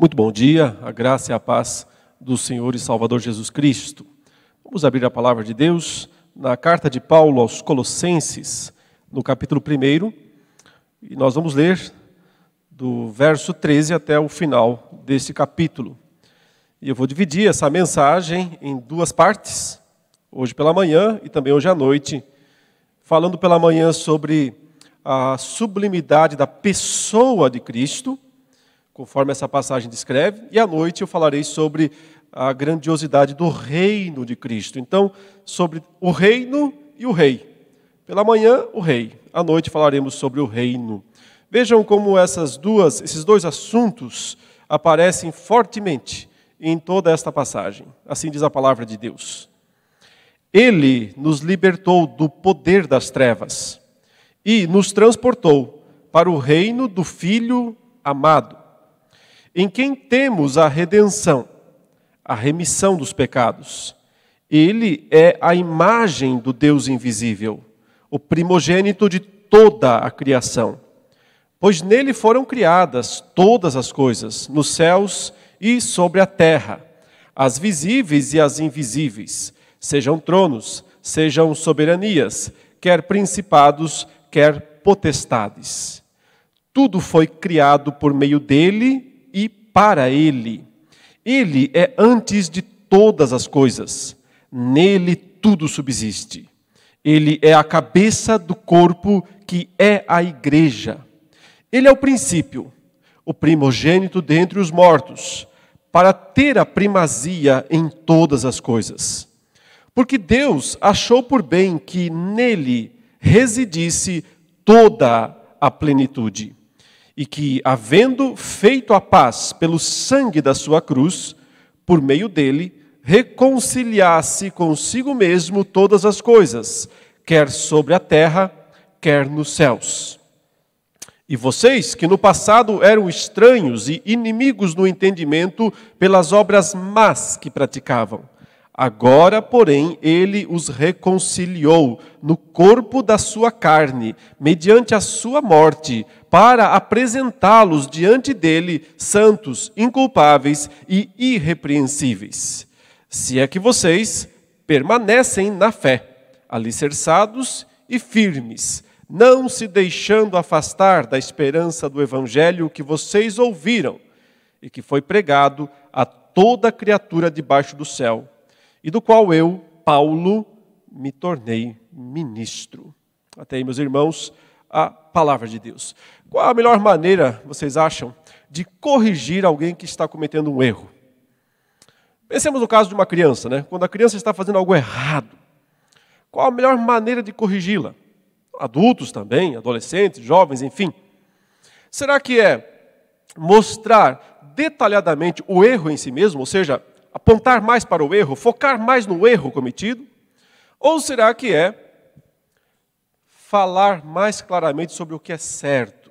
Muito bom dia, a graça e a paz do Senhor e Salvador Jesus Cristo. Vamos abrir a palavra de Deus na carta de Paulo aos Colossenses, no capítulo 1, e nós vamos ler do verso 13 até o final desse capítulo. E eu vou dividir essa mensagem em duas partes, hoje pela manhã e também hoje à noite, falando pela manhã sobre a sublimidade da pessoa de Cristo conforme essa passagem descreve, e à noite eu falarei sobre a grandiosidade do reino de Cristo. Então, sobre o reino e o rei. Pela manhã, o rei. À noite falaremos sobre o reino. Vejam como essas duas, esses dois assuntos aparecem fortemente em toda esta passagem. Assim diz a palavra de Deus. Ele nos libertou do poder das trevas e nos transportou para o reino do Filho amado em quem temos a redenção, a remissão dos pecados. Ele é a imagem do Deus invisível, o primogênito de toda a criação. Pois nele foram criadas todas as coisas, nos céus e sobre a terra, as visíveis e as invisíveis, sejam tronos, sejam soberanias, quer principados, quer potestades. Tudo foi criado por meio dele para Ele. Ele é antes de todas as coisas, nele tudo subsiste. Ele é a cabeça do corpo que é a igreja. Ele é o princípio, o primogênito dentre os mortos, para ter a primazia em todas as coisas. Porque Deus achou por bem que nele residisse toda a plenitude e que, havendo feito a paz pelo sangue da sua cruz, por meio dele, reconciliasse consigo mesmo todas as coisas, quer sobre a terra, quer nos céus. E vocês, que no passado eram estranhos e inimigos no entendimento pelas obras más que praticavam, Agora, porém, ele os reconciliou no corpo da sua carne, mediante a sua morte, para apresentá-los diante dele santos, inculpáveis e irrepreensíveis. Se é que vocês permanecem na fé, alicerçados e firmes, não se deixando afastar da esperança do evangelho que vocês ouviram e que foi pregado a toda criatura debaixo do céu e do qual eu, Paulo, me tornei ministro. Até aí, meus irmãos, a palavra de Deus. Qual a melhor maneira, vocês acham, de corrigir alguém que está cometendo um erro? Pensemos no caso de uma criança, né? Quando a criança está fazendo algo errado, qual a melhor maneira de corrigi-la? Adultos também, adolescentes, jovens, enfim. Será que é mostrar detalhadamente o erro em si mesmo, ou seja, apontar mais para o erro, focar mais no erro cometido? Ou será que é falar mais claramente sobre o que é certo,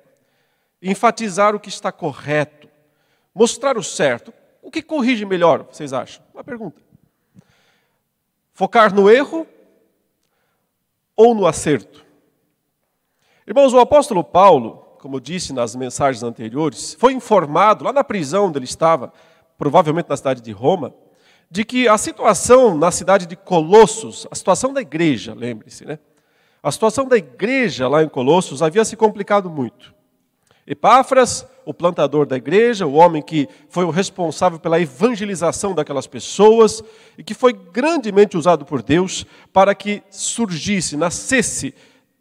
enfatizar o que está correto, mostrar o certo? O que corrige melhor, vocês acham? Uma pergunta. Focar no erro ou no acerto? Irmãos, o apóstolo Paulo, como eu disse nas mensagens anteriores, foi informado lá na prisão onde ele estava provavelmente na cidade de Roma, de que a situação na cidade de Colossos, a situação da igreja, lembre-se, né? A situação da igreja lá em Colossos havia se complicado muito. Epáfras, o plantador da igreja, o homem que foi o responsável pela evangelização daquelas pessoas e que foi grandemente usado por Deus para que surgisse, nascesse,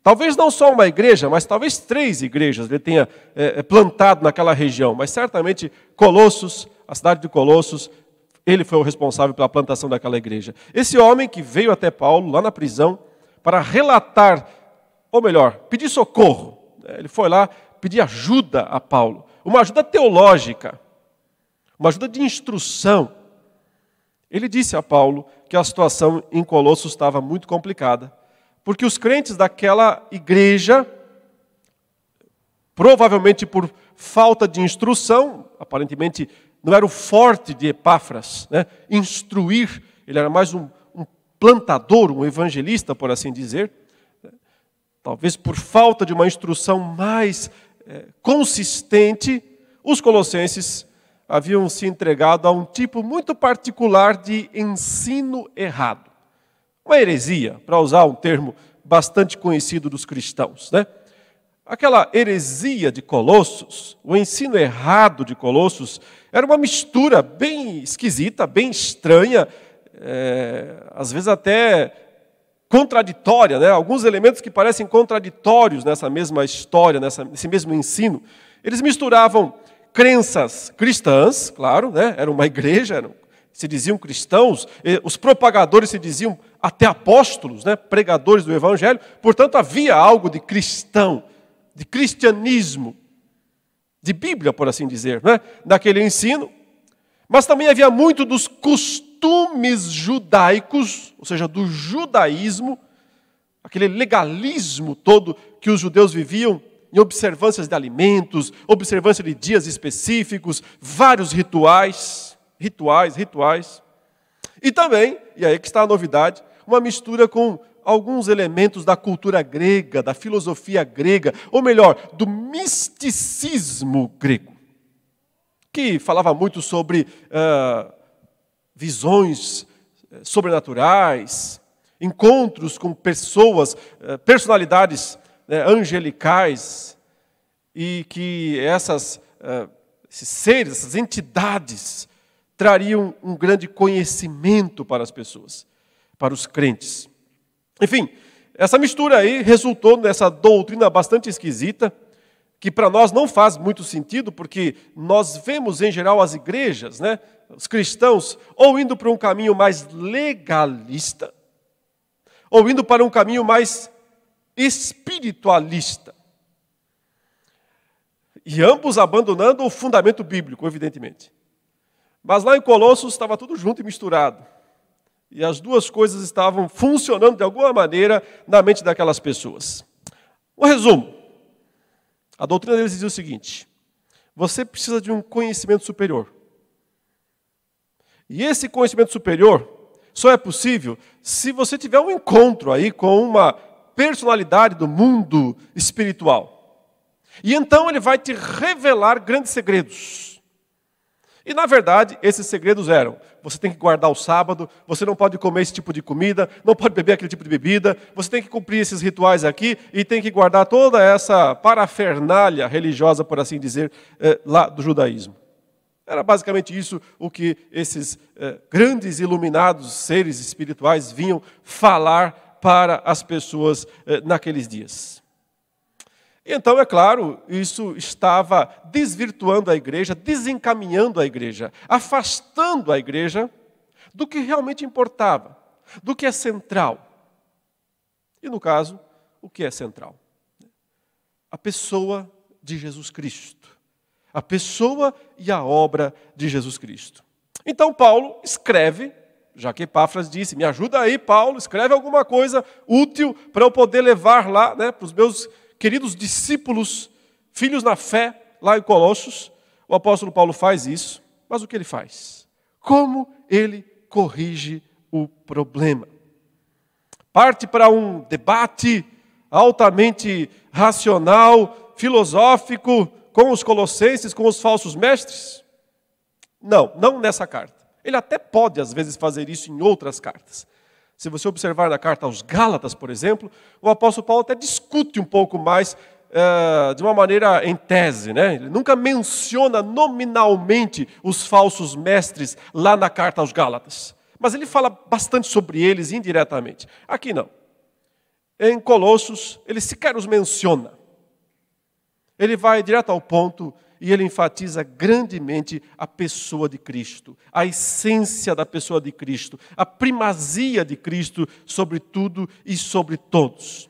talvez não só uma igreja, mas talvez três igrejas ele tenha é, plantado naquela região, mas certamente Colossos a cidade de Colossos, ele foi o responsável pela plantação daquela igreja. Esse homem que veio até Paulo, lá na prisão, para relatar, ou melhor, pedir socorro. Né, ele foi lá pedir ajuda a Paulo, uma ajuda teológica, uma ajuda de instrução. Ele disse a Paulo que a situação em Colossos estava muito complicada, porque os crentes daquela igreja, provavelmente por falta de instrução, aparentemente não era o forte de Epáfras, né? instruir, ele era mais um, um, plantador, um evangelista, por assim dizer. Talvez por falta de uma instrução mais é, consistente, os colossenses haviam se entregado a um tipo muito particular de ensino errado. Uma heresia, para usar um termo bastante conhecido dos cristãos, né? Aquela heresia de Colossos, o ensino errado de Colossos, era uma mistura bem esquisita, bem estranha, é, às vezes até contraditória, né? alguns elementos que parecem contraditórios nessa mesma história, nessa, nesse mesmo ensino. Eles misturavam crenças cristãs, claro, né? era uma igreja, eram, se diziam cristãos, os propagadores se diziam até apóstolos, né? pregadores do evangelho, portanto havia algo de cristão de cristianismo, de Bíblia, por assim dizer, né? daquele ensino, mas também havia muito dos costumes judaicos, ou seja, do judaísmo, aquele legalismo todo que os judeus viviam em observâncias de alimentos, observância de dias específicos, vários rituais, rituais, rituais. E também, e aí que está a novidade, uma mistura com alguns elementos da cultura grega, da filosofia grega, ou melhor, do misticismo grego, que falava muito sobre uh, visões eh, sobrenaturais, encontros com pessoas, uh, personalidades uh, angelicais, e que essas, esses seres, essas entidades, trariam um grande conhecimento para as pessoas, para os crentes. Enfim, essa mistura aí resultou nessa doutrina bastante esquisita, que para nós não faz muito sentido, porque nós vemos em geral as igrejas, né, os cristãos, ou indo para um caminho mais legalista, ou indo para um caminho mais espiritualista. E ambos abandonando o fundamento bíblico, evidentemente. Mas lá em Colossos estava tudo junto e misturado. E as duas coisas estavam funcionando de alguma maneira na mente daquelas pessoas. Um resumo: a doutrina deles dizia o seguinte: você precisa de um conhecimento superior. E esse conhecimento superior só é possível se você tiver um encontro aí com uma personalidade do mundo espiritual. E então ele vai te revelar grandes segredos e na verdade, esses segredos eram: você tem que guardar o sábado, você não pode comer esse tipo de comida, não pode beber aquele tipo de bebida, você tem que cumprir esses rituais aqui e tem que guardar toda essa parafernália religiosa, por assim dizer, eh, lá do judaísmo. Era basicamente isso o que esses eh, grandes iluminados seres espirituais vinham falar para as pessoas eh, naqueles dias. Então, é claro, isso estava desvirtuando a igreja, desencaminhando a igreja, afastando a igreja do que realmente importava, do que é central. E no caso, o que é central? A pessoa de Jesus Cristo. A pessoa e a obra de Jesus Cristo. Então, Paulo escreve, já que Epáfras disse: Me ajuda aí, Paulo, escreve alguma coisa útil para eu poder levar lá né, para os meus queridos discípulos, filhos na fé, lá em Colossos, o apóstolo Paulo faz isso, mas o que ele faz? Como ele corrige o problema? Parte para um debate altamente racional, filosófico, com os colossenses, com os falsos mestres? Não, não nessa carta. Ele até pode, às vezes, fazer isso em outras cartas. Se você observar na carta aos Gálatas, por exemplo, o apóstolo Paulo até discute um pouco mais uh, de uma maneira em tese, né? Ele nunca menciona nominalmente os falsos mestres lá na carta aos Gálatas. Mas ele fala bastante sobre eles indiretamente. Aqui não. Em Colossos, ele sequer os menciona. Ele vai direto ao ponto e ele enfatiza grandemente a pessoa de Cristo, a essência da pessoa de Cristo, a primazia de Cristo sobre tudo e sobre todos.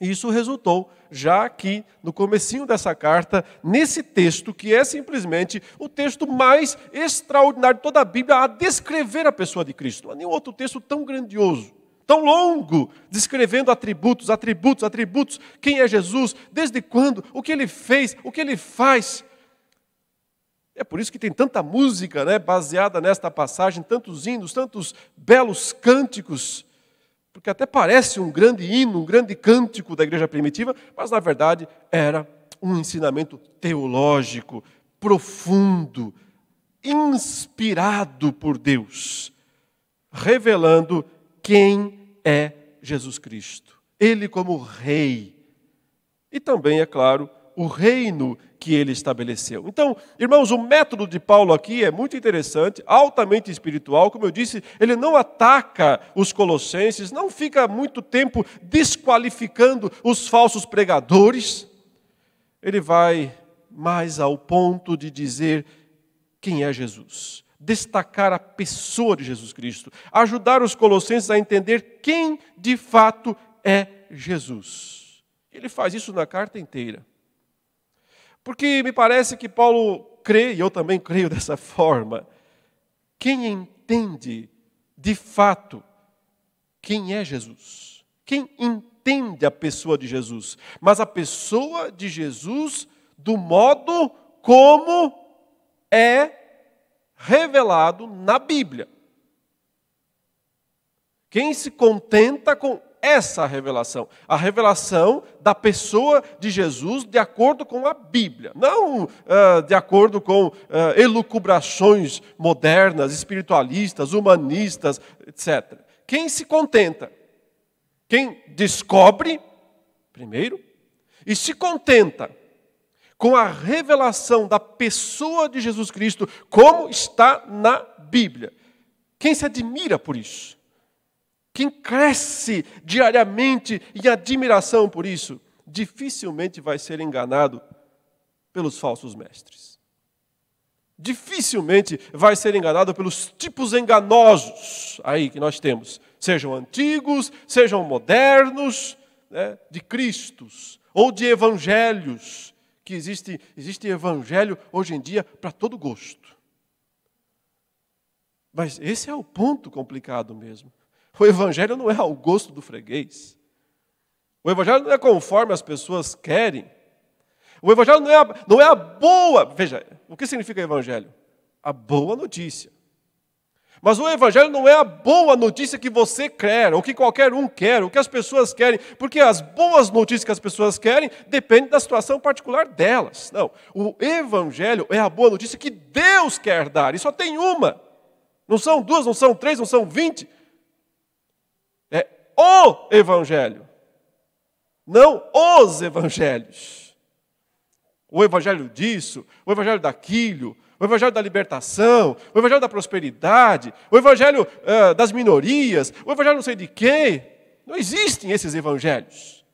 E isso resultou já aqui no comecinho dessa carta, nesse texto que é simplesmente o texto mais extraordinário de toda a Bíblia a descrever a pessoa de Cristo. Não há nenhum outro texto tão grandioso, tão longo, descrevendo atributos, atributos, atributos, quem é Jesus, desde quando, o que ele fez, o que ele faz. É por isso que tem tanta música né, baseada nesta passagem, tantos hinos, tantos belos cânticos, porque até parece um grande hino, um grande cântico da igreja primitiva, mas na verdade era um ensinamento teológico profundo, inspirado por Deus, revelando quem é Jesus Cristo. Ele como rei. E também, é claro, o reino que ele estabeleceu. Então, irmãos, o método de Paulo aqui é muito interessante, altamente espiritual. Como eu disse, ele não ataca os colossenses, não fica muito tempo desqualificando os falsos pregadores. Ele vai mais ao ponto de dizer quem é Jesus, destacar a pessoa de Jesus Cristo, ajudar os colossenses a entender quem de fato é Jesus. Ele faz isso na carta inteira. Porque me parece que Paulo crê, e eu também creio dessa forma, quem entende de fato quem é Jesus, quem entende a pessoa de Jesus, mas a pessoa de Jesus do modo como é revelado na Bíblia. Quem se contenta com essa revelação, a revelação da pessoa de Jesus de acordo com a Bíblia, não uh, de acordo com uh, elucubrações modernas, espiritualistas, humanistas, etc. Quem se contenta? Quem descobre, primeiro, e se contenta com a revelação da pessoa de Jesus Cristo, como está na Bíblia. Quem se admira por isso? Quem cresce diariamente em admiração por isso, dificilmente vai ser enganado pelos falsos mestres. Dificilmente vai ser enganado pelos tipos enganosos aí que nós temos, sejam antigos, sejam modernos, né, de Cristos ou de evangelhos, que existe, existe evangelho hoje em dia para todo gosto. Mas esse é o ponto complicado mesmo. O Evangelho não é ao gosto do freguês. O Evangelho não é conforme as pessoas querem. O Evangelho não é, a, não é a boa. Veja, o que significa Evangelho? A boa notícia. Mas o Evangelho não é a boa notícia que você quer, ou que qualquer um quer, o que as pessoas querem, porque as boas notícias que as pessoas querem dependem da situação particular delas. Não, o Evangelho é a boa notícia que Deus quer dar, e só tem uma. Não são duas, não são três, não são vinte o Evangelho, não os Evangelhos. O Evangelho disso, o Evangelho daquilo, o Evangelho da libertação, o Evangelho da prosperidade, o Evangelho uh, das minorias, o Evangelho não sei de quê. Não existem esses Evangelhos.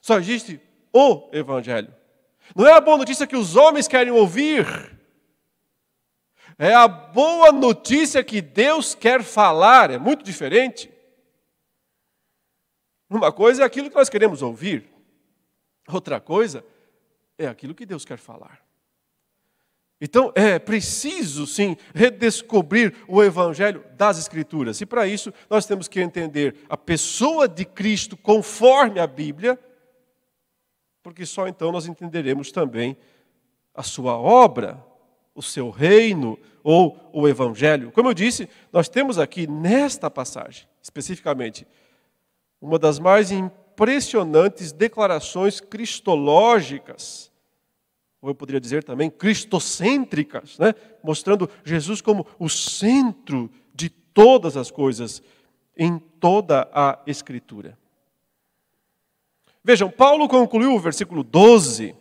Só existe o Evangelho. Não é a boa notícia que os homens querem ouvir. É a boa notícia que Deus quer falar. É muito diferente. Uma coisa é aquilo que nós queremos ouvir, outra coisa é aquilo que Deus quer falar. Então é preciso sim redescobrir o evangelho das Escrituras. E para isso nós temos que entender a pessoa de Cristo conforme a Bíblia, porque só então nós entenderemos também a sua obra, o seu reino ou o evangelho. Como eu disse, nós temos aqui nesta passagem, especificamente, uma das mais impressionantes declarações cristológicas, ou eu poderia dizer também cristocêntricas, né? mostrando Jesus como o centro de todas as coisas em toda a Escritura. Vejam, Paulo concluiu o versículo 12,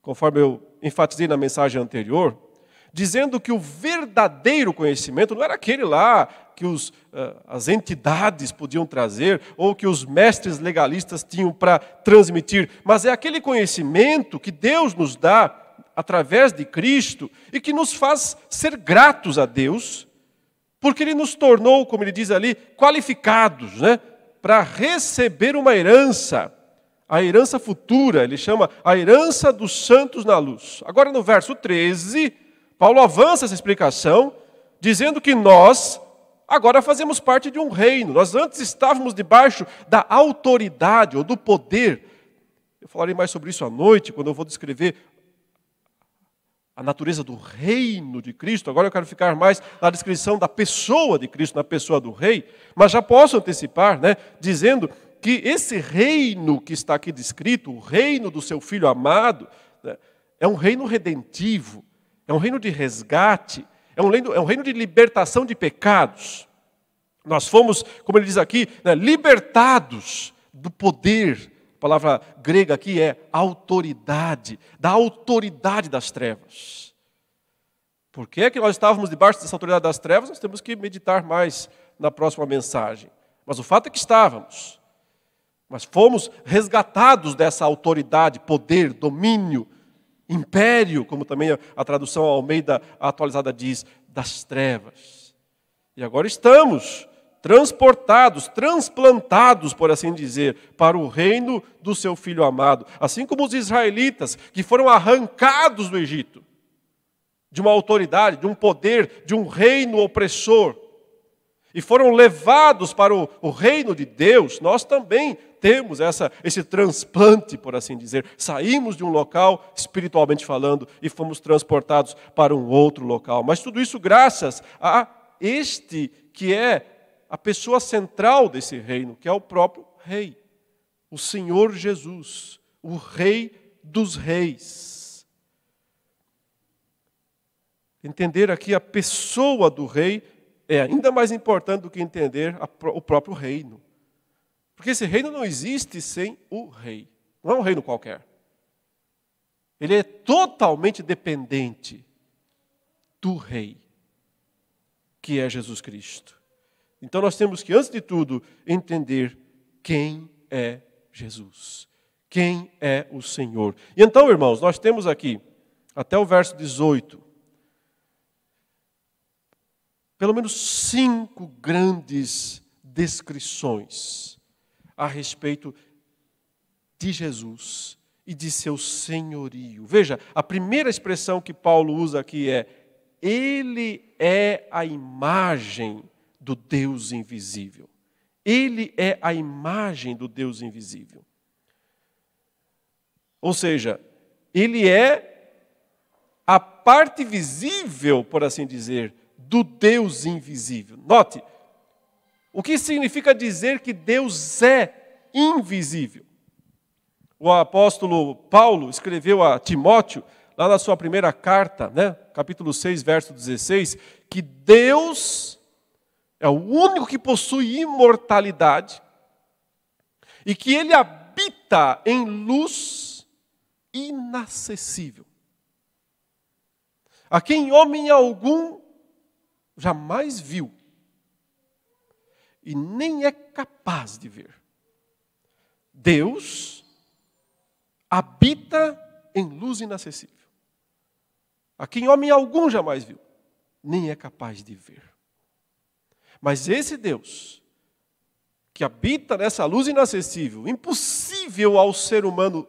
conforme eu enfatizei na mensagem anterior, dizendo que o verdadeiro conhecimento não era aquele lá que os, eh, as entidades podiam trazer ou que os mestres legalistas tinham para transmitir, mas é aquele conhecimento que Deus nos dá através de Cristo e que nos faz ser gratos a Deus, porque Ele nos tornou, como ele diz ali, qualificados né, para receber uma herança. A herança futura, ele chama a herança dos santos na luz. Agora no verso 13, Paulo avança essa explicação, dizendo que nós agora fazemos parte de um reino. Nós antes estávamos debaixo da autoridade ou do poder. Eu falarei mais sobre isso à noite, quando eu vou descrever a natureza do reino de Cristo. Agora eu quero ficar mais na descrição da pessoa de Cristo, na pessoa do rei. Mas já posso antecipar, né, dizendo que esse reino que está aqui descrito, o reino do seu filho amado, né, é um reino redentivo é é um reino de resgate, é um reino, é um reino de libertação de pecados. Nós fomos, como ele diz aqui, né, libertados do poder. A palavra grega aqui é autoridade, da autoridade das trevas. Por que, é que nós estávamos debaixo dessa autoridade das trevas? Nós temos que meditar mais na próxima mensagem. Mas o fato é que estávamos. Mas fomos resgatados dessa autoridade, poder, domínio, império, como também a tradução Almeida atualizada diz, das trevas. E agora estamos transportados, transplantados, por assim dizer, para o reino do seu filho amado. Assim como os israelitas que foram arrancados do Egito, de uma autoridade, de um poder, de um reino opressor, e foram levados para o, o reino de Deus, nós também temos essa, esse transplante, por assim dizer. Saímos de um local, espiritualmente falando, e fomos transportados para um outro local. Mas tudo isso graças a este que é a pessoa central desse reino, que é o próprio Rei, o Senhor Jesus, o Rei dos Reis. Entender aqui a pessoa do Rei é ainda mais importante do que entender a, o próprio reino. Porque esse reino não existe sem o Rei, não é um reino qualquer. Ele é totalmente dependente do Rei, que é Jesus Cristo. Então nós temos que, antes de tudo, entender quem é Jesus. Quem é o Senhor. E então, irmãos, nós temos aqui, até o verso 18, pelo menos cinco grandes descrições a respeito de Jesus e de seu senhorio. Veja, a primeira expressão que Paulo usa aqui é: Ele é a imagem do Deus invisível. Ele é a imagem do Deus invisível. Ou seja, ele é a parte visível, por assim dizer, do Deus invisível. Note, o que significa dizer que Deus é invisível? O apóstolo Paulo escreveu a Timóteo, lá na sua primeira carta, né, capítulo 6, verso 16, que Deus é o único que possui imortalidade e que ele habita em luz inacessível, a quem homem algum jamais viu e nem é capaz de ver. Deus habita em luz inacessível, a quem homem algum jamais viu, nem é capaz de ver. Mas esse Deus, que habita nessa luz inacessível, impossível ao ser humano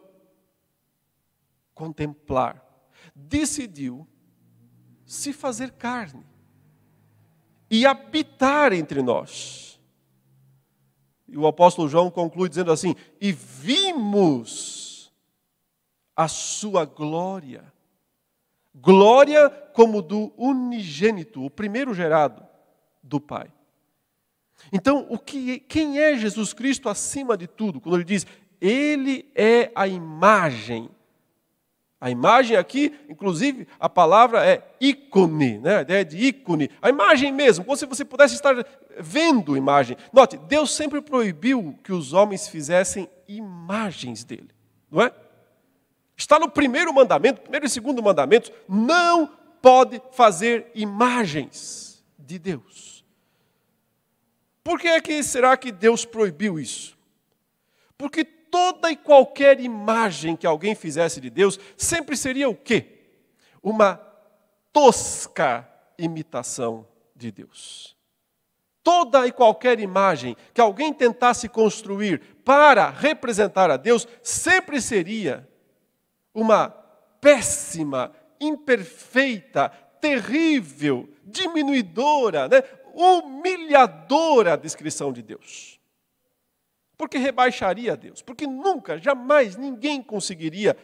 contemplar, decidiu se fazer carne e habitar entre nós. E o apóstolo João conclui dizendo assim: E vimos a sua glória, glória como do unigênito, o primeiro gerado do Pai. Então, o que, quem é Jesus Cristo acima de tudo? Quando ele diz, Ele é a imagem. A imagem aqui, inclusive, a palavra é ícone, né? a ideia de ícone. A imagem mesmo, como se você pudesse estar vendo imagem. Note, Deus sempre proibiu que os homens fizessem imagens dele, não é? Está no primeiro mandamento, primeiro e segundo mandamentos, não pode fazer imagens de Deus. Por que é que será que Deus proibiu isso? Porque toda e qualquer imagem que alguém fizesse de Deus sempre seria o quê? Uma tosca imitação de Deus. Toda e qualquer imagem que alguém tentasse construir para representar a Deus sempre seria uma péssima, imperfeita, terrível, diminuidora, né? humilhadora descrição de Deus. Porque rebaixaria a Deus. Porque nunca, jamais ninguém conseguiria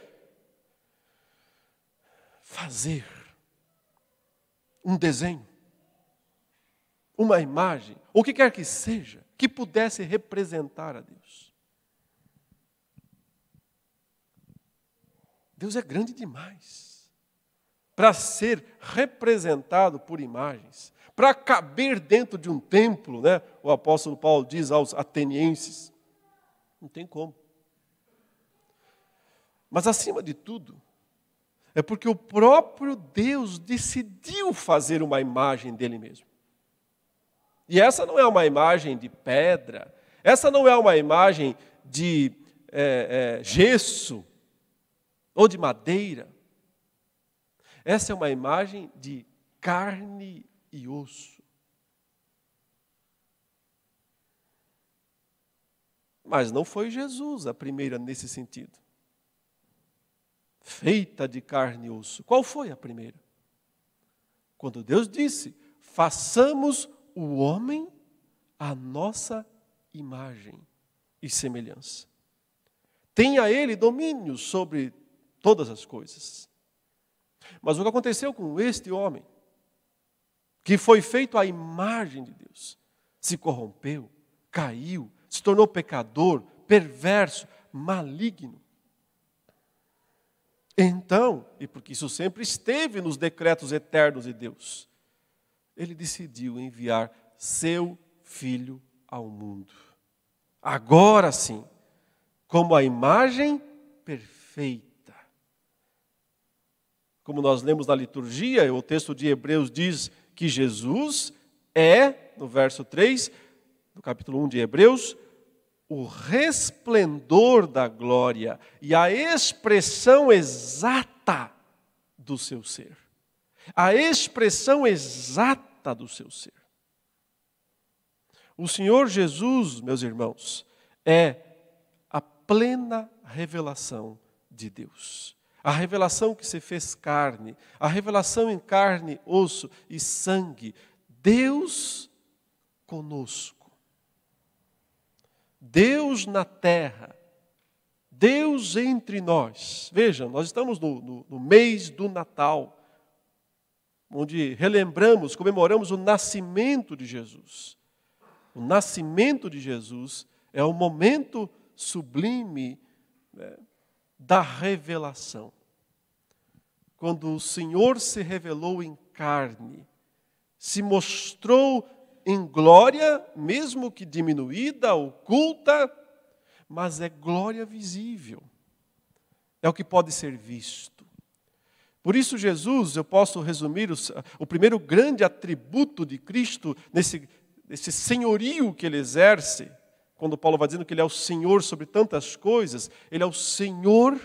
fazer um desenho, uma imagem, o que quer que seja, que pudesse representar a Deus. Deus é grande demais para ser representado por imagens, para caber dentro de um templo, né? O apóstolo Paulo diz aos atenienses. Não tem como. Mas acima de tudo, é porque o próprio Deus decidiu fazer uma imagem dele mesmo. E essa não é uma imagem de pedra, essa não é uma imagem de é, é, gesso ou de madeira. Essa é uma imagem de carne e osso. Mas não foi Jesus a primeira nesse sentido. Feita de carne e osso. Qual foi a primeira? Quando Deus disse: façamos o homem a nossa imagem e semelhança. Tenha ele domínio sobre todas as coisas. Mas o que aconteceu com este homem, que foi feito à imagem de Deus, se corrompeu, caiu, se tornou pecador, perverso, maligno. Então, e porque isso sempre esteve nos decretos eternos de Deus, ele decidiu enviar seu filho ao mundo. Agora sim, como a imagem perfeita como nós lemos na liturgia, o texto de Hebreus diz que Jesus é, no verso 3, capítulo 1 de Hebreus, o resplendor da glória e a expressão exata do seu ser. A expressão exata do seu ser. O Senhor Jesus, meus irmãos, é a plena revelação de Deus a revelação que se fez carne, a revelação em carne, osso e sangue, Deus conosco, Deus na terra, Deus entre nós. Vejam, nós estamos no, no, no mês do Natal, onde relembramos, comemoramos o nascimento de Jesus. O nascimento de Jesus é o momento sublime né, da revelação. Quando o Senhor se revelou em carne, se mostrou em glória, mesmo que diminuída, oculta, mas é glória visível. É o que pode ser visto. Por isso, Jesus, eu posso resumir o, o primeiro grande atributo de Cristo nesse, nesse senhorio que ele exerce, quando Paulo vai dizendo que ele é o Senhor sobre tantas coisas, ele é o Senhor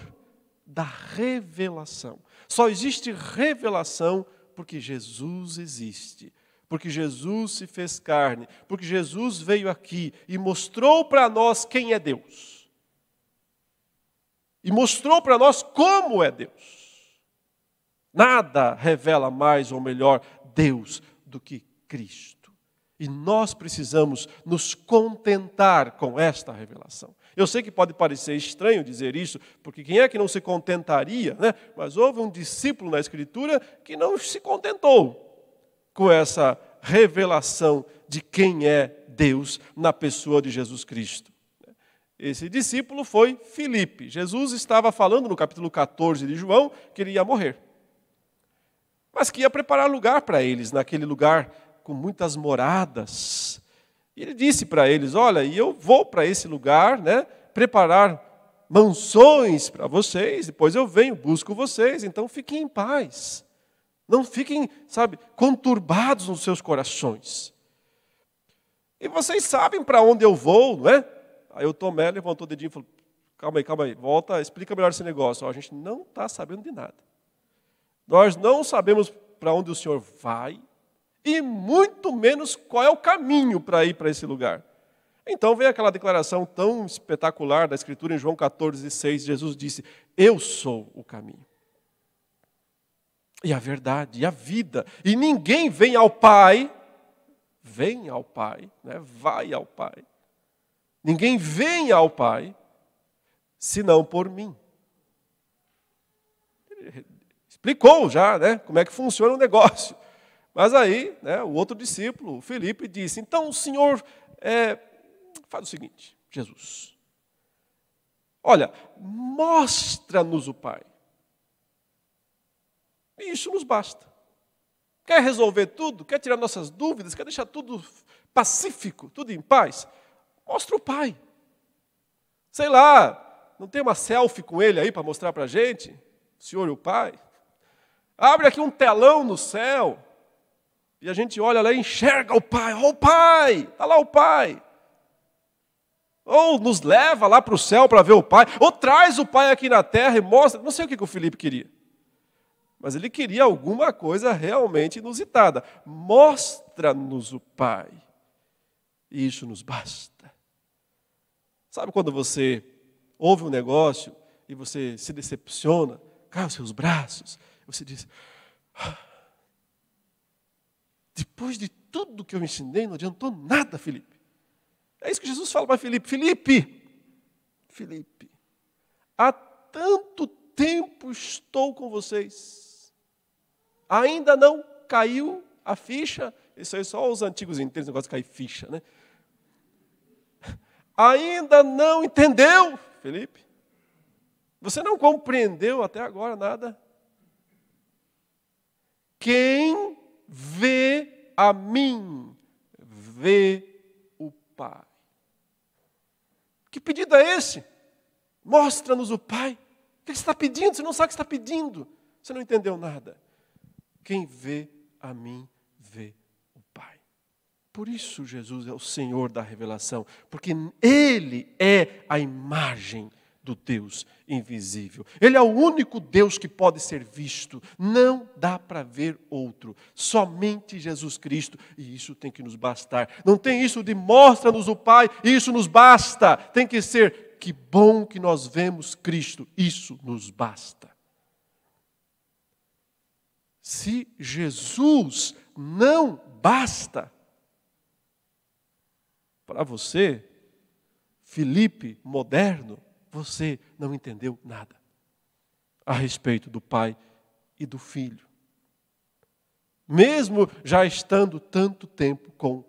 da revelação. Só existe revelação porque Jesus existe, porque Jesus se fez carne, porque Jesus veio aqui e mostrou para nós quem é Deus. E mostrou para nós como é Deus. Nada revela mais ou melhor Deus do que Cristo. E nós precisamos nos contentar com esta revelação. Eu sei que pode parecer estranho dizer isso, porque quem é que não se contentaria, né? Mas houve um discípulo na Escritura que não se contentou com essa revelação de quem é Deus na pessoa de Jesus Cristo. Esse discípulo foi Filipe. Jesus estava falando no capítulo 14 de João que ele ia morrer, mas que ia preparar lugar para eles naquele lugar com muitas moradas. E ele disse para eles: Olha, eu vou para esse lugar, né, preparar mansões para vocês, depois eu venho, busco vocês, então fiquem em paz. Não fiquem, sabe, conturbados nos seus corações. E vocês sabem para onde eu vou, não é? Aí o Tomé levantou o dedinho e falou: Calma aí, calma aí, volta, explica melhor esse negócio. Ó, a gente não está sabendo de nada. Nós não sabemos para onde o Senhor vai, e muito menos qual é o caminho para ir para esse lugar. Então vem aquela declaração tão espetacular da Escritura em João 14, 6, Jesus disse: Eu sou o caminho. E a verdade, e a vida. E ninguém vem ao Pai, vem ao Pai, né? vai ao Pai. Ninguém vem ao Pai, senão por mim. explicou já, né? Como é que funciona o negócio. Mas aí, né, o outro discípulo, Felipe, disse: Então o Senhor é, faz o seguinte, Jesus. Olha, mostra-nos o Pai. E isso nos basta. Quer resolver tudo? Quer tirar nossas dúvidas? Quer deixar tudo pacífico, tudo em paz? Mostra o Pai. Sei lá, não tem uma selfie com ele aí para mostrar para a gente? O Senhor e o Pai? Abre aqui um telão no céu. E a gente olha lá e enxerga o Pai. Oh, o Pai! Está lá o Pai. Ou nos leva lá para o céu para ver o Pai. Ou traz o Pai aqui na terra e mostra. Não sei o que o Felipe queria. Mas ele queria alguma coisa realmente inusitada. Mostra-nos o Pai. E isso nos basta. Sabe quando você ouve um negócio e você se decepciona, cai os seus braços, você diz: ah, depois de tudo que eu ensinei, não adiantou nada, Felipe. É isso que Jesus fala para Felipe: Felipe, Felipe, há tanto tempo estou com vocês, ainda não caiu a ficha. Isso aí só os antigos esse negócio de cair ficha, né? Ainda não entendeu, Felipe? Você não compreendeu até agora nada? Quem vê a mim, vê o Pai. Que pedido é esse? Mostra-nos o Pai. O que você está pedindo? Você não sabe o que está pedindo. Você não entendeu nada. Quem vê a mim, vê o Pai. Por isso Jesus é o Senhor da revelação, porque Ele é a imagem do Deus invisível. Ele é o único Deus que pode ser visto. Não dá para ver outro. Somente Jesus Cristo. E isso tem que nos bastar. Não tem isso de mostra-nos o Pai, isso nos basta. Tem que ser que bom que nós vemos Cristo. Isso nos basta. Se Jesus não basta para você, Felipe moderno, você não entendeu nada a respeito do Pai e do Filho. Mesmo já estando tanto tempo com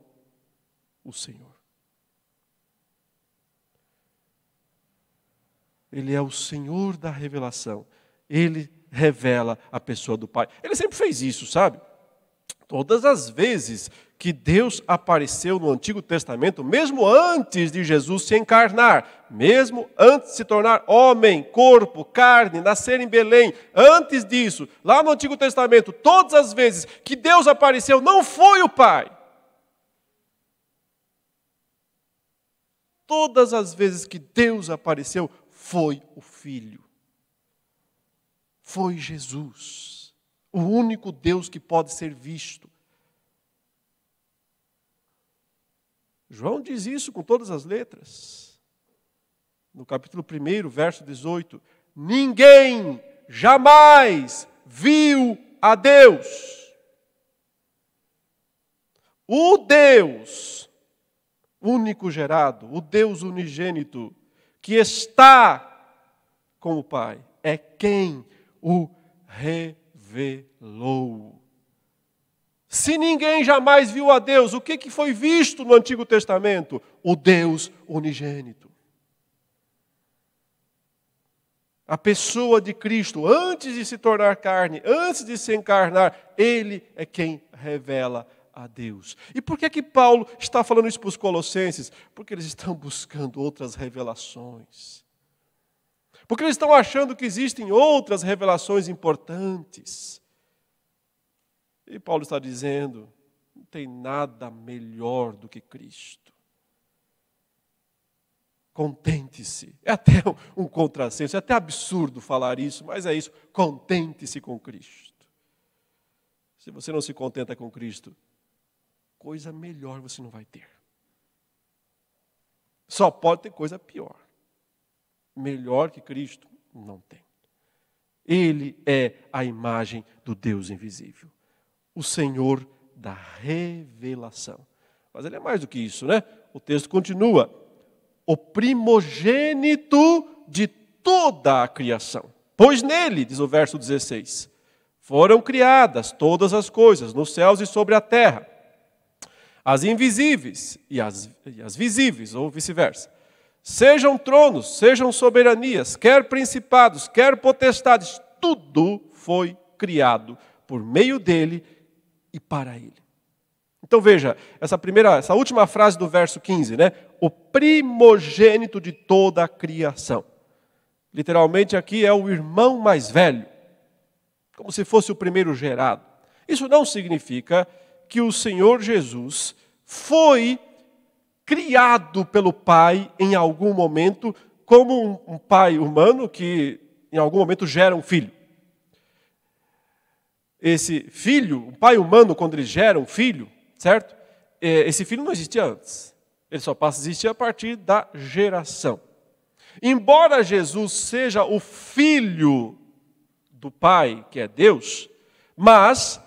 o Senhor. Ele é o Senhor da revelação. Ele revela a pessoa do Pai. Ele sempre fez isso, sabe? Todas as vezes que Deus apareceu no Antigo Testamento, mesmo antes de Jesus se encarnar, mesmo antes de se tornar homem, corpo, carne, nascer em Belém, antes disso, lá no Antigo Testamento, todas as vezes que Deus apareceu, não foi o Pai. Todas as vezes que Deus apareceu, foi o Filho. Foi Jesus, o único Deus que pode ser visto João diz isso com todas as letras. No capítulo 1, verso 18: Ninguém jamais viu a Deus. O Deus único gerado, o Deus unigênito, que está com o Pai, é quem o revelou. Se ninguém jamais viu a Deus, o que, que foi visto no Antigo Testamento? O Deus unigênito. A pessoa de Cristo, antes de se tornar carne, antes de se encarnar, Ele é quem revela a Deus. E por que que Paulo está falando isso para os colossenses? Porque eles estão buscando outras revelações. Porque eles estão achando que existem outras revelações importantes. E Paulo está dizendo: não tem nada melhor do que Cristo. Contente-se. É até um contrassenso, é até absurdo falar isso, mas é isso. Contente-se com Cristo. Se você não se contenta com Cristo, coisa melhor você não vai ter. Só pode ter coisa pior. Melhor que Cristo, não tem. Ele é a imagem do Deus invisível o Senhor da revelação. Mas ele é mais do que isso, né? O texto continua: o primogênito de toda a criação. Pois nele, diz o verso 16, foram criadas todas as coisas, nos céus e sobre a terra, as invisíveis e as, e as visíveis, ou vice-versa. Sejam tronos, sejam soberanias, quer principados, quer potestades, tudo foi criado por meio dele e para ele. Então veja, essa primeira, essa última frase do verso 15, né? O primogênito de toda a criação. Literalmente aqui é o irmão mais velho, como se fosse o primeiro gerado. Isso não significa que o Senhor Jesus foi criado pelo Pai em algum momento, como um pai humano que em algum momento gera um filho. Esse filho, o pai humano, quando ele gera um filho, certo? É, esse filho não existia antes. Ele só passa a existir a partir da geração. Embora Jesus seja o filho do Pai, que é Deus, mas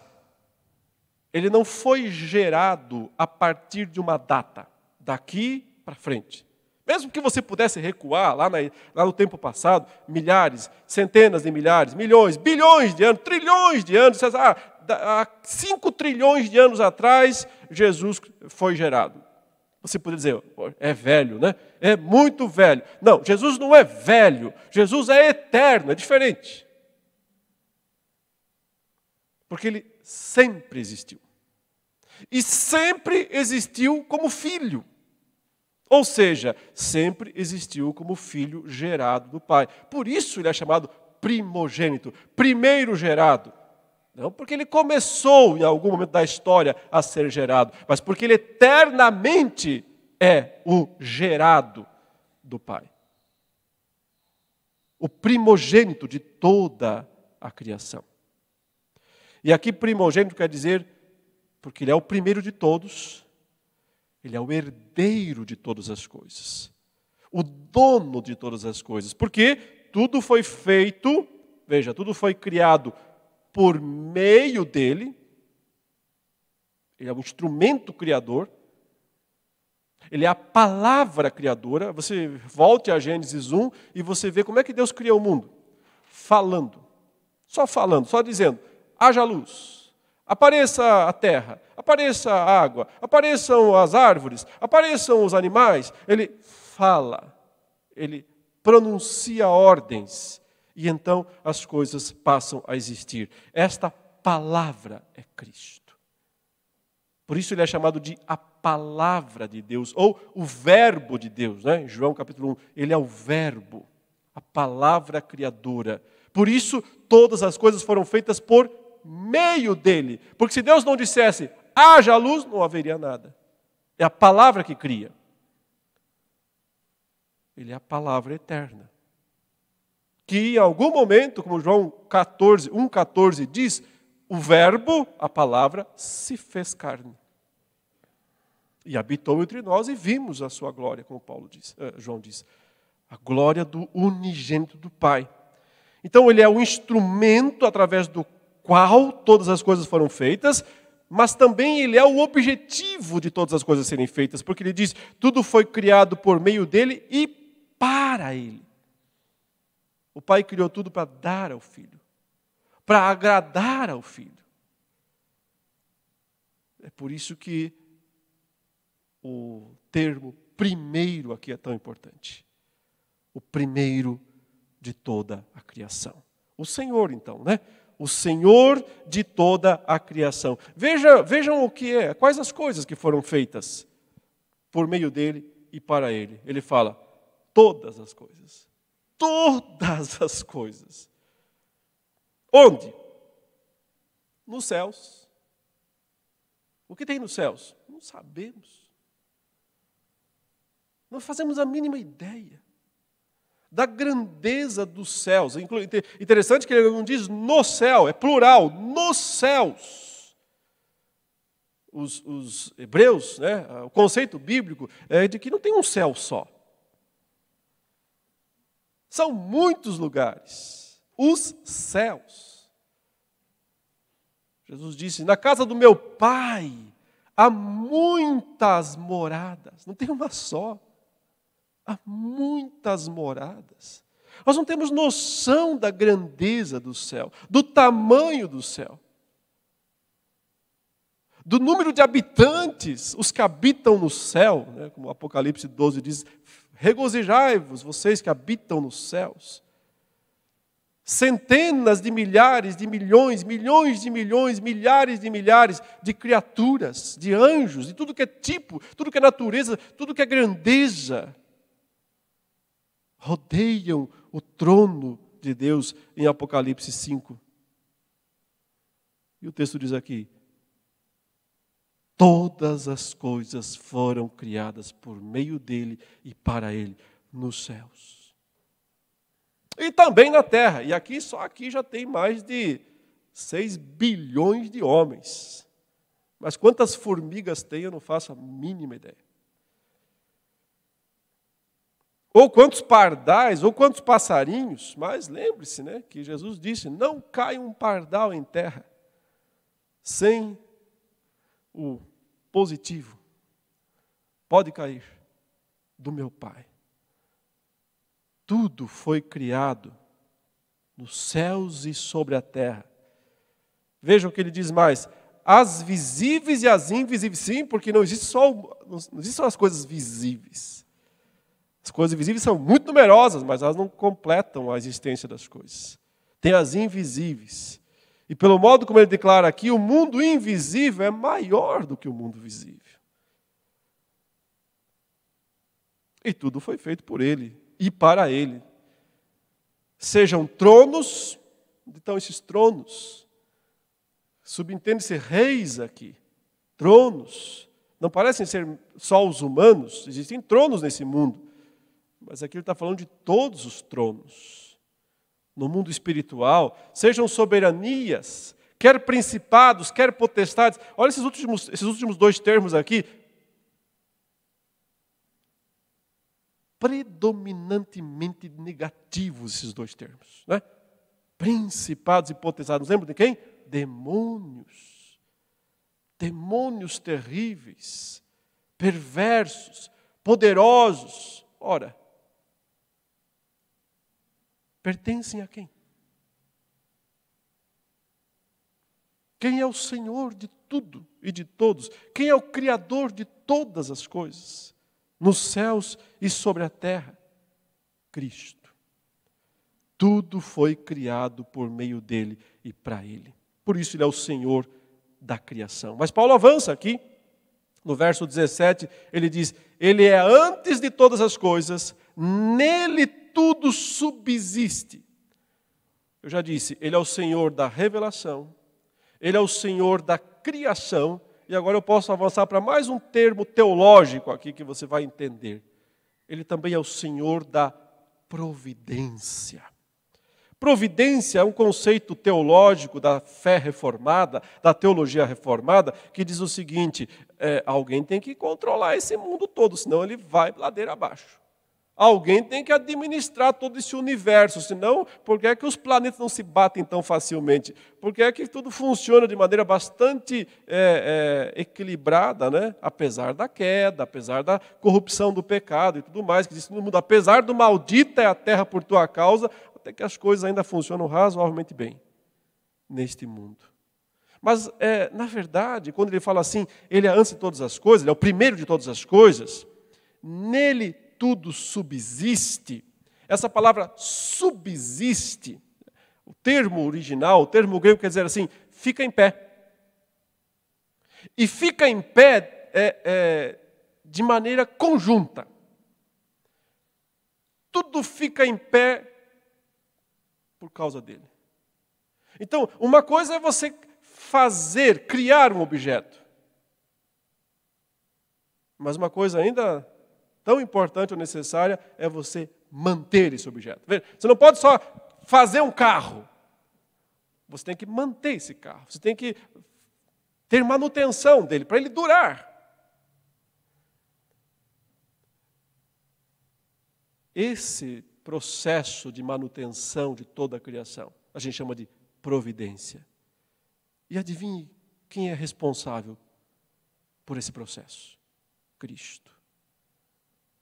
ele não foi gerado a partir de uma data, daqui para frente. Mesmo que você pudesse recuar lá, na, lá, no tempo passado, milhares, centenas de milhares, milhões, bilhões de anos, trilhões de anos, ah, há cinco trilhões de anos atrás, Jesus foi gerado. Você poderia dizer, é velho, né? É muito velho. Não, Jesus não é velho, Jesus é eterno, é diferente. Porque ele sempre existiu. E sempre existiu como filho. Ou seja, sempre existiu como filho gerado do Pai. Por isso ele é chamado primogênito, primeiro gerado. Não porque ele começou em algum momento da história a ser gerado, mas porque ele eternamente é o gerado do Pai. O primogênito de toda a criação. E aqui primogênito quer dizer porque ele é o primeiro de todos, ele é o herdeiro de todas as coisas, o dono de todas as coisas, porque tudo foi feito, veja, tudo foi criado por meio dele, ele é um instrumento criador, ele é a palavra criadora. Você volte a Gênesis 1 e você vê como é que Deus criou o mundo. Falando. Só falando, só dizendo: haja luz, apareça a terra, apareça a água, apareçam as árvores, apareçam os animais. Ele fala, ele pronuncia ordens e então as coisas passam a existir. Esta palavra é Cristo. Por isso ele é chamado de a palavra de Deus, ou o verbo de Deus, né? João capítulo 1, ele é o verbo, a palavra criadora. Por isso todas as coisas foram feitas por meio dele. Porque se Deus não dissesse haja luz, não haveria nada. É a palavra que cria. Ele é a palavra eterna. Que em algum momento, como João 14, 1,14 diz, o verbo, a palavra, se fez carne. E habitou entre nós e vimos a sua glória, como Paulo diz, eh, João diz. A glória do unigênito do Pai. Então ele é o instrumento através do qual todas as coisas foram feitas, mas também ele é o objetivo de todas as coisas serem feitas, porque ele diz: tudo foi criado por meio dele e para ele. O pai criou tudo para dar ao filho, para agradar ao filho. É por isso que o termo primeiro aqui é tão importante. O primeiro de toda a criação. O Senhor, então, né? O Senhor de toda a criação. Veja, vejam o que é, quais as coisas que foram feitas por meio dele e para ele. Ele fala: todas as coisas. Todas as coisas. Onde? Nos céus. O que tem nos céus? Não sabemos. Não fazemos a mínima ideia da grandeza dos céus. Interessante que ele não diz no céu, é plural, nos céus. Os, os hebreus, né, o conceito bíblico é de que não tem um céu só. São muitos lugares, os céus. Jesus disse: Na casa do meu pai há muitas moradas, não tem uma só há muitas moradas. Nós não temos noção da grandeza do céu, do tamanho do céu, do número de habitantes, os que habitam no céu, né, como Apocalipse 12 diz: regozijai-vos, vocês que habitam nos céus. centenas de milhares, de milhões, milhões de milhões, milhares de milhares de criaturas, de anjos, de tudo que é tipo, tudo que é natureza, tudo que é grandeza, rodeiam o trono de Deus em Apocalipse 5. E o texto diz aqui: todas as coisas foram criadas por meio dele e para ele nos céus e também na terra. E aqui, só aqui já tem mais de 6 bilhões de homens. Mas quantas formigas tem, eu não faço a mínima ideia. Ou quantos pardais, ou quantos passarinhos, mas lembre-se, né, que Jesus disse: não cai um pardal em terra sem o positivo. Pode cair do meu Pai tudo foi criado nos céus e sobre a terra. Vejam o que ele diz mais: as visíveis e as invisíveis. Sim, porque não existe só não existem só as coisas visíveis. As coisas visíveis são muito numerosas, mas elas não completam a existência das coisas. Tem as invisíveis. E pelo modo como ele declara aqui, o mundo invisível é maior do que o mundo visível. E tudo foi feito por ele e para ele. Sejam tronos, estão esses tronos? Subentende-se reis aqui, tronos. Não parecem ser só os humanos, existem tronos nesse mundo. Mas aqui ele está falando de todos os tronos. No mundo espiritual, sejam soberanias, quer principados, quer potestades. Olha esses últimos, esses últimos dois termos aqui: predominantemente negativos esses dois termos. Né? Principados e potestades. Lembra de quem? Demônios. Demônios terríveis, perversos, poderosos. Ora, pertencem a quem? Quem é o Senhor de tudo e de todos? Quem é o Criador de todas as coisas? nos céus e sobre a terra? Cristo. Tudo foi criado por meio dele e para ele. Por isso ele é o Senhor da criação. Mas Paulo avança aqui, no verso 17, ele diz: Ele é antes de todas as coisas, nele tudo subsiste. Eu já disse, ele é o Senhor da revelação, ele é o Senhor da criação e agora eu posso avançar para mais um termo teológico aqui que você vai entender. Ele também é o Senhor da providência. Providência é um conceito teológico da fé reformada, da teologia reformada, que diz o seguinte: é, alguém tem que controlar esse mundo todo, senão ele vai ladeira abaixo. Alguém tem que administrar todo esse universo, senão, por que é que os planetas não se batem tão facilmente? Por que é que tudo funciona de maneira bastante é, é, equilibrada, né? apesar da queda, apesar da corrupção do pecado e tudo mais, que existe no mundo. Apesar do maldita é a terra por tua causa, até que as coisas ainda funcionam razoavelmente bem neste mundo. Mas, é, na verdade, quando ele fala assim, ele é antes de todas as coisas, ele é o primeiro de todas as coisas, nele tudo subsiste, essa palavra subsiste, o termo original, o termo grego quer dizer assim, fica em pé. E fica em pé é, é, de maneira conjunta. Tudo fica em pé por causa dele. Então, uma coisa é você fazer, criar um objeto. Mas uma coisa ainda tão importante ou necessária é você manter esse objeto. Você não pode só fazer um carro. Você tem que manter esse carro. Você tem que ter manutenção dele para ele durar. Esse processo de manutenção de toda a criação, a gente chama de providência. E adivinhe quem é responsável por esse processo? Cristo.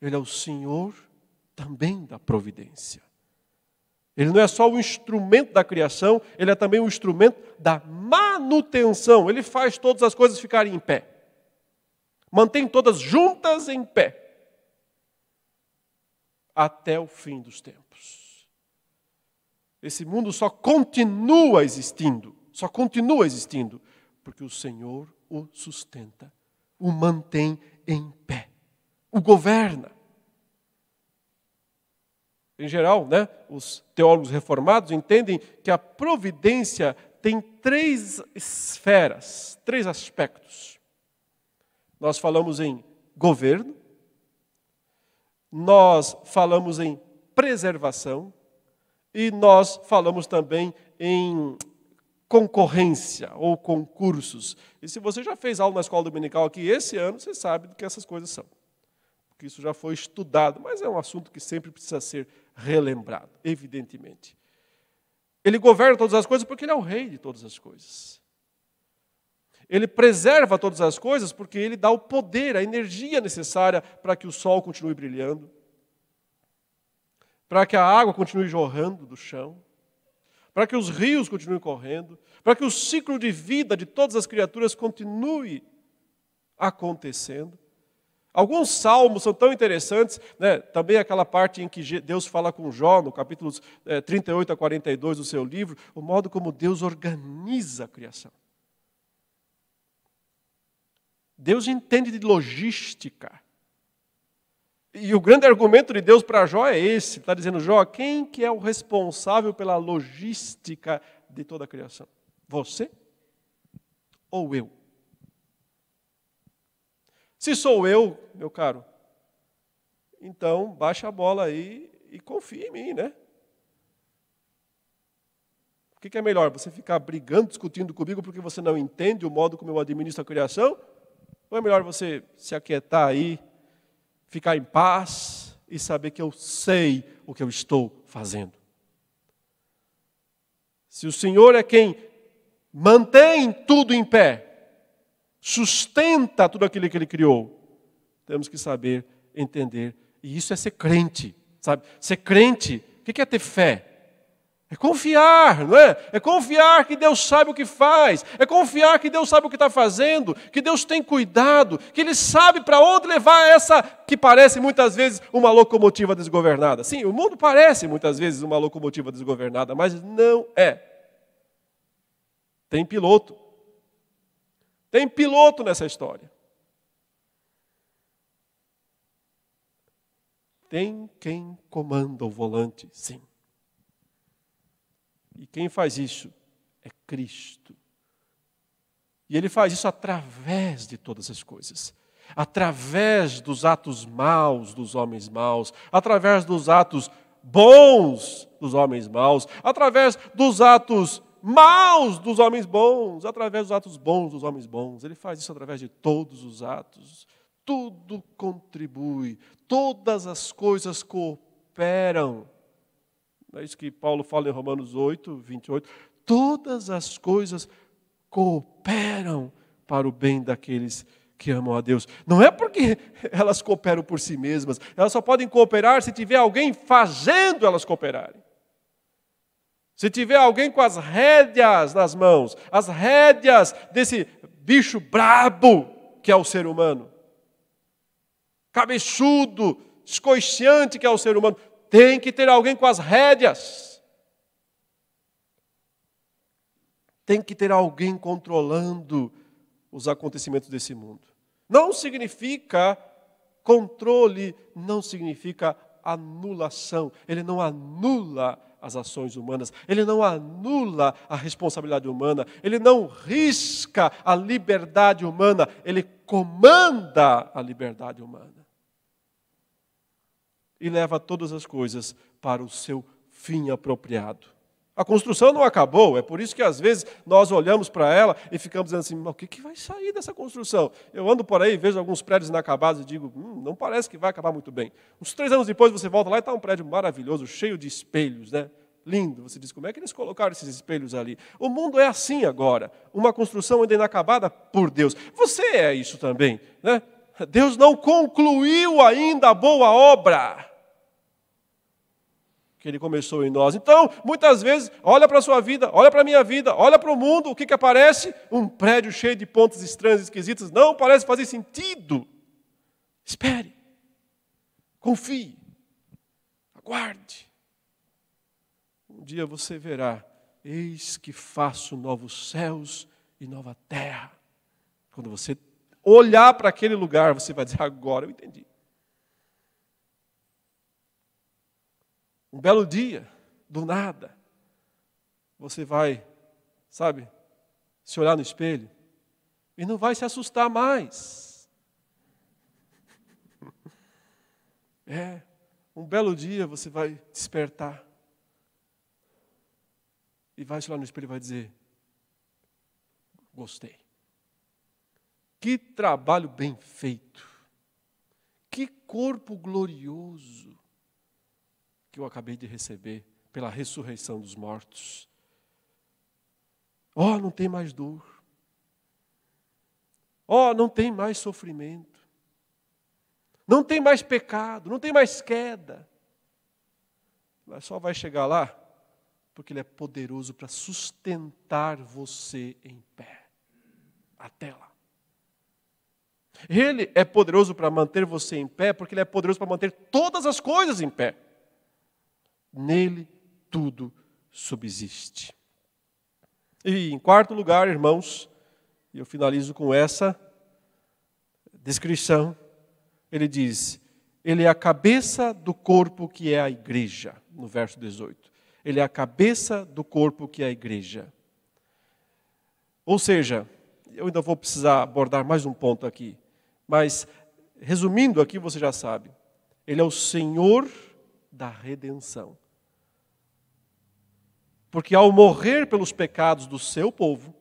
Ele é o Senhor também da providência. Ele não é só o instrumento da criação, ele é também o instrumento da manutenção. Ele faz todas as coisas ficarem em pé. Mantém todas juntas em pé. Até o fim dos tempos. Esse mundo só continua existindo, só continua existindo, porque o Senhor o sustenta, o mantém em pé, o governa. Em geral, né, os teólogos reformados entendem que a providência tem três esferas, três aspectos. Nós falamos em governo, nós falamos em preservação e nós falamos também em concorrência ou concursos. E se você já fez aula na escola dominical aqui esse ano, você sabe do que essas coisas são. Porque isso já foi estudado, mas é um assunto que sempre precisa ser relembrado, evidentemente. Ele governa todas as coisas porque ele é o rei de todas as coisas. Ele preserva todas as coisas porque ele dá o poder, a energia necessária para que o sol continue brilhando, para que a água continue jorrando do chão, para que os rios continuem correndo, para que o ciclo de vida de todas as criaturas continue acontecendo. Alguns salmos são tão interessantes, né? também aquela parte em que Deus fala com Jó, no capítulo 38 eh, a 42 do seu livro, o modo como Deus organiza a criação. Deus entende de logística. E o grande argumento de Deus para Jó é esse: está dizendo, Jó, quem que é o responsável pela logística de toda a criação? Você ou eu? Se sou eu, meu caro, então baixa a bola aí e confia em mim, né? O que é melhor? Você ficar brigando, discutindo comigo porque você não entende o modo como eu administro a criação? Ou é melhor você se aquietar aí, ficar em paz e saber que eu sei o que eu estou fazendo? Se o Senhor é quem mantém tudo em pé, sustenta tudo aquilo que ele criou. Temos que saber entender. E isso é ser crente, sabe? Ser crente, o que é ter fé? É confiar, não é? É confiar que Deus sabe o que faz, é confiar que Deus sabe o que está fazendo, que Deus tem cuidado, que Ele sabe para onde levar essa que parece muitas vezes uma locomotiva desgovernada. Sim, o mundo parece muitas vezes uma locomotiva desgovernada, mas não é. Tem piloto, tem piloto nessa história. Tem quem comanda o volante, sim. E quem faz isso é Cristo. E ele faz isso através de todas as coisas. Através dos atos maus dos homens maus, através dos atos bons dos homens maus, através dos atos maus dos homens bons, através dos atos bons dos homens bons. Ele faz isso através de todos os atos. Tudo contribui, todas as coisas cooperam. É isso que Paulo fala em Romanos 8, 28. Todas as coisas cooperam para o bem daqueles que amam a Deus. Não é porque elas cooperam por si mesmas, elas só podem cooperar se tiver alguém fazendo elas cooperarem. Se tiver alguém com as rédeas nas mãos, as rédeas desse bicho brabo que é o ser humano, cabeçudo, escoiciante que é o ser humano, tem que ter alguém com as rédeas. Tem que ter alguém controlando os acontecimentos desse mundo. Não significa controle, não significa anulação. Ele não anula as ações humanas, ele não anula a responsabilidade humana, ele não risca a liberdade humana, ele comanda a liberdade humana. E leva todas as coisas para o seu fim apropriado. A construção não acabou, é por isso que às vezes nós olhamos para ela e ficamos dizendo assim: o que, que vai sair dessa construção? Eu ando por aí, vejo alguns prédios inacabados e digo: hum, não parece que vai acabar muito bem. Uns três anos depois você volta lá e está um prédio maravilhoso, cheio de espelhos, né? Lindo. Você diz: como é que eles colocaram esses espelhos ali? O mundo é assim agora, uma construção ainda inacabada por Deus. Você é isso também, né? Deus não concluiu ainda a boa obra que ele começou em nós. Então, muitas vezes, olha para a sua vida, olha para a minha vida, olha para o mundo, o que, que aparece? Um prédio cheio de pontos estranhos, esquisitos. Não parece fazer sentido. Espere. Confie. Aguarde. Um dia você verá: eis que faço novos céus e nova terra. Quando você olhar para aquele lugar, você vai dizer: agora eu entendi. Um belo dia, do nada, você vai, sabe, se olhar no espelho e não vai se assustar mais. É, um belo dia você vai despertar e vai se olhar no espelho e vai dizer: Gostei. Que trabalho bem feito. Que corpo glorioso que eu acabei de receber pela ressurreição dos mortos. Oh, não tem mais dor. Oh, não tem mais sofrimento. Não tem mais pecado, não tem mais queda. Mas só vai chegar lá porque Ele é poderoso para sustentar você em pé. Até lá. Ele é poderoso para manter você em pé, porque Ele é poderoso para manter todas as coisas em pé. Nele tudo subsiste. E em quarto lugar, irmãos, e eu finalizo com essa descrição, ele diz: Ele é a cabeça do corpo que é a igreja, no verso 18. Ele é a cabeça do corpo que é a igreja. Ou seja, eu ainda vou precisar abordar mais um ponto aqui, mas resumindo aqui, você já sabe. Ele é o Senhor da redenção. Porque ao morrer pelos pecados do seu povo,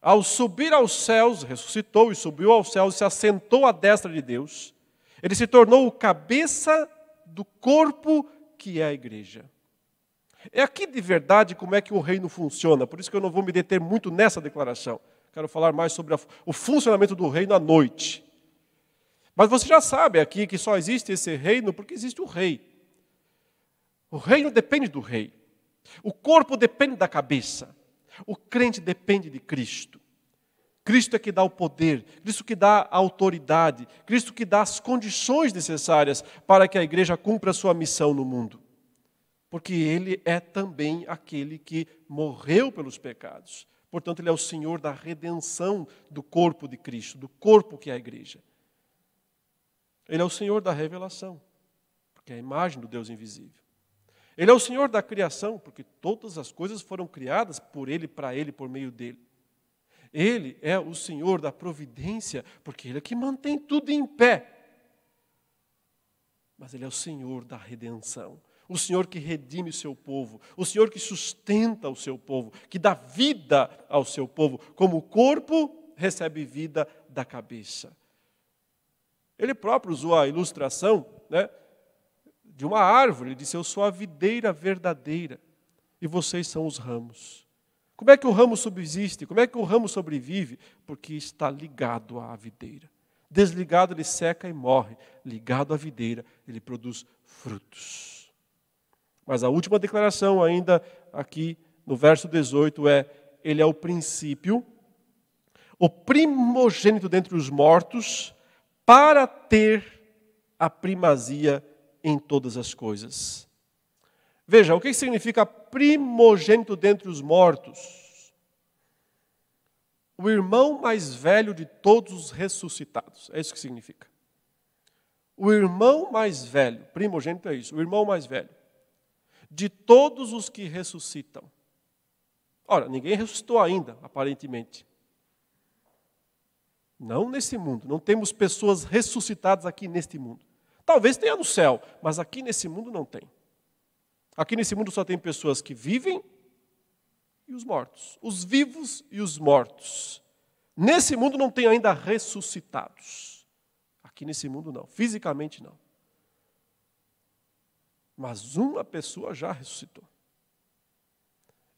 ao subir aos céus, ressuscitou e subiu aos céus e se assentou à destra de Deus, ele se tornou o cabeça do corpo que é a igreja. É aqui de verdade como é que o reino funciona, por isso que eu não vou me deter muito nessa declaração. Quero falar mais sobre o funcionamento do reino à noite. Mas você já sabe aqui que só existe esse reino porque existe o rei. O reino depende do rei. O corpo depende da cabeça. O crente depende de Cristo. Cristo é que dá o poder, Cristo que dá a autoridade, Cristo que dá as condições necessárias para que a igreja cumpra a sua missão no mundo. Porque Ele é também aquele que morreu pelos pecados. Portanto, Ele é o Senhor da redenção do corpo de Cristo, do corpo que é a igreja. Ele é o Senhor da revelação, porque é a imagem do Deus invisível. Ele é o Senhor da criação, porque todas as coisas foram criadas por Ele, para Ele, por meio dele. Ele é o Senhor da providência, porque Ele é que mantém tudo em pé. Mas Ele é o Senhor da redenção, o Senhor que redime o seu povo, o Senhor que sustenta o seu povo, que dá vida ao seu povo, como o corpo recebe vida da cabeça. Ele próprio usou a ilustração, né? De uma árvore. Ele disse: Eu sou a videira verdadeira e vocês são os ramos. Como é que o ramo subsiste? Como é que o ramo sobrevive? Porque está ligado à videira. Desligado, ele seca e morre. Ligado à videira, ele produz frutos. Mas a última declaração, ainda aqui no verso 18, é: Ele é o princípio, o primogênito dentre os mortos, para ter a primazia em todas as coisas. Veja, o que significa primogênito dentre os mortos? O irmão mais velho de todos os ressuscitados. É isso que significa. O irmão mais velho, primogênito é isso, o irmão mais velho, de todos os que ressuscitam. Ora, ninguém ressuscitou ainda, aparentemente. Não nesse mundo, não temos pessoas ressuscitadas aqui neste mundo. Talvez tenha no céu, mas aqui nesse mundo não tem. Aqui nesse mundo só tem pessoas que vivem e os mortos, os vivos e os mortos. Nesse mundo não tem ainda ressuscitados. Aqui nesse mundo não, fisicamente não. Mas uma pessoa já ressuscitou.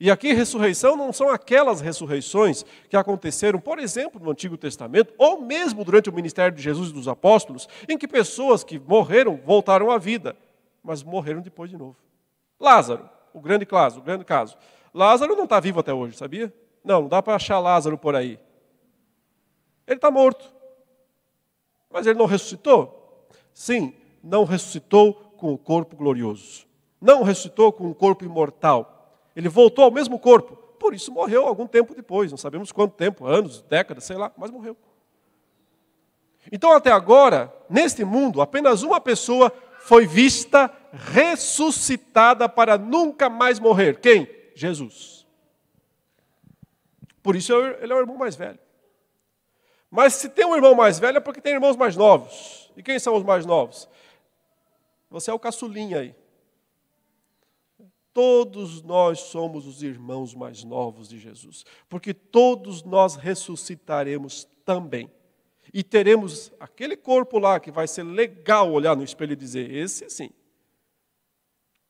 E aqui, ressurreição não são aquelas ressurreições que aconteceram, por exemplo, no Antigo Testamento, ou mesmo durante o ministério de Jesus e dos apóstolos, em que pessoas que morreram voltaram à vida, mas morreram depois de novo. Lázaro, o grande caso, o grande caso. Lázaro não está vivo até hoje, sabia? Não, não dá para achar Lázaro por aí. Ele está morto. Mas ele não ressuscitou? Sim, não ressuscitou com o corpo glorioso. não ressuscitou com um corpo imortal. Ele voltou ao mesmo corpo. Por isso morreu algum tempo depois. Não sabemos quanto tempo, anos, décadas, sei lá, mas morreu. Então, até agora, neste mundo, apenas uma pessoa foi vista ressuscitada para nunca mais morrer. Quem? Jesus. Por isso ele é o irmão mais velho. Mas se tem um irmão mais velho é porque tem irmãos mais novos. E quem são os mais novos? Você é o caçulinha aí. Todos nós somos os irmãos mais novos de Jesus, porque todos nós ressuscitaremos também. E teremos aquele corpo lá que vai ser legal olhar no espelho e dizer: esse sim.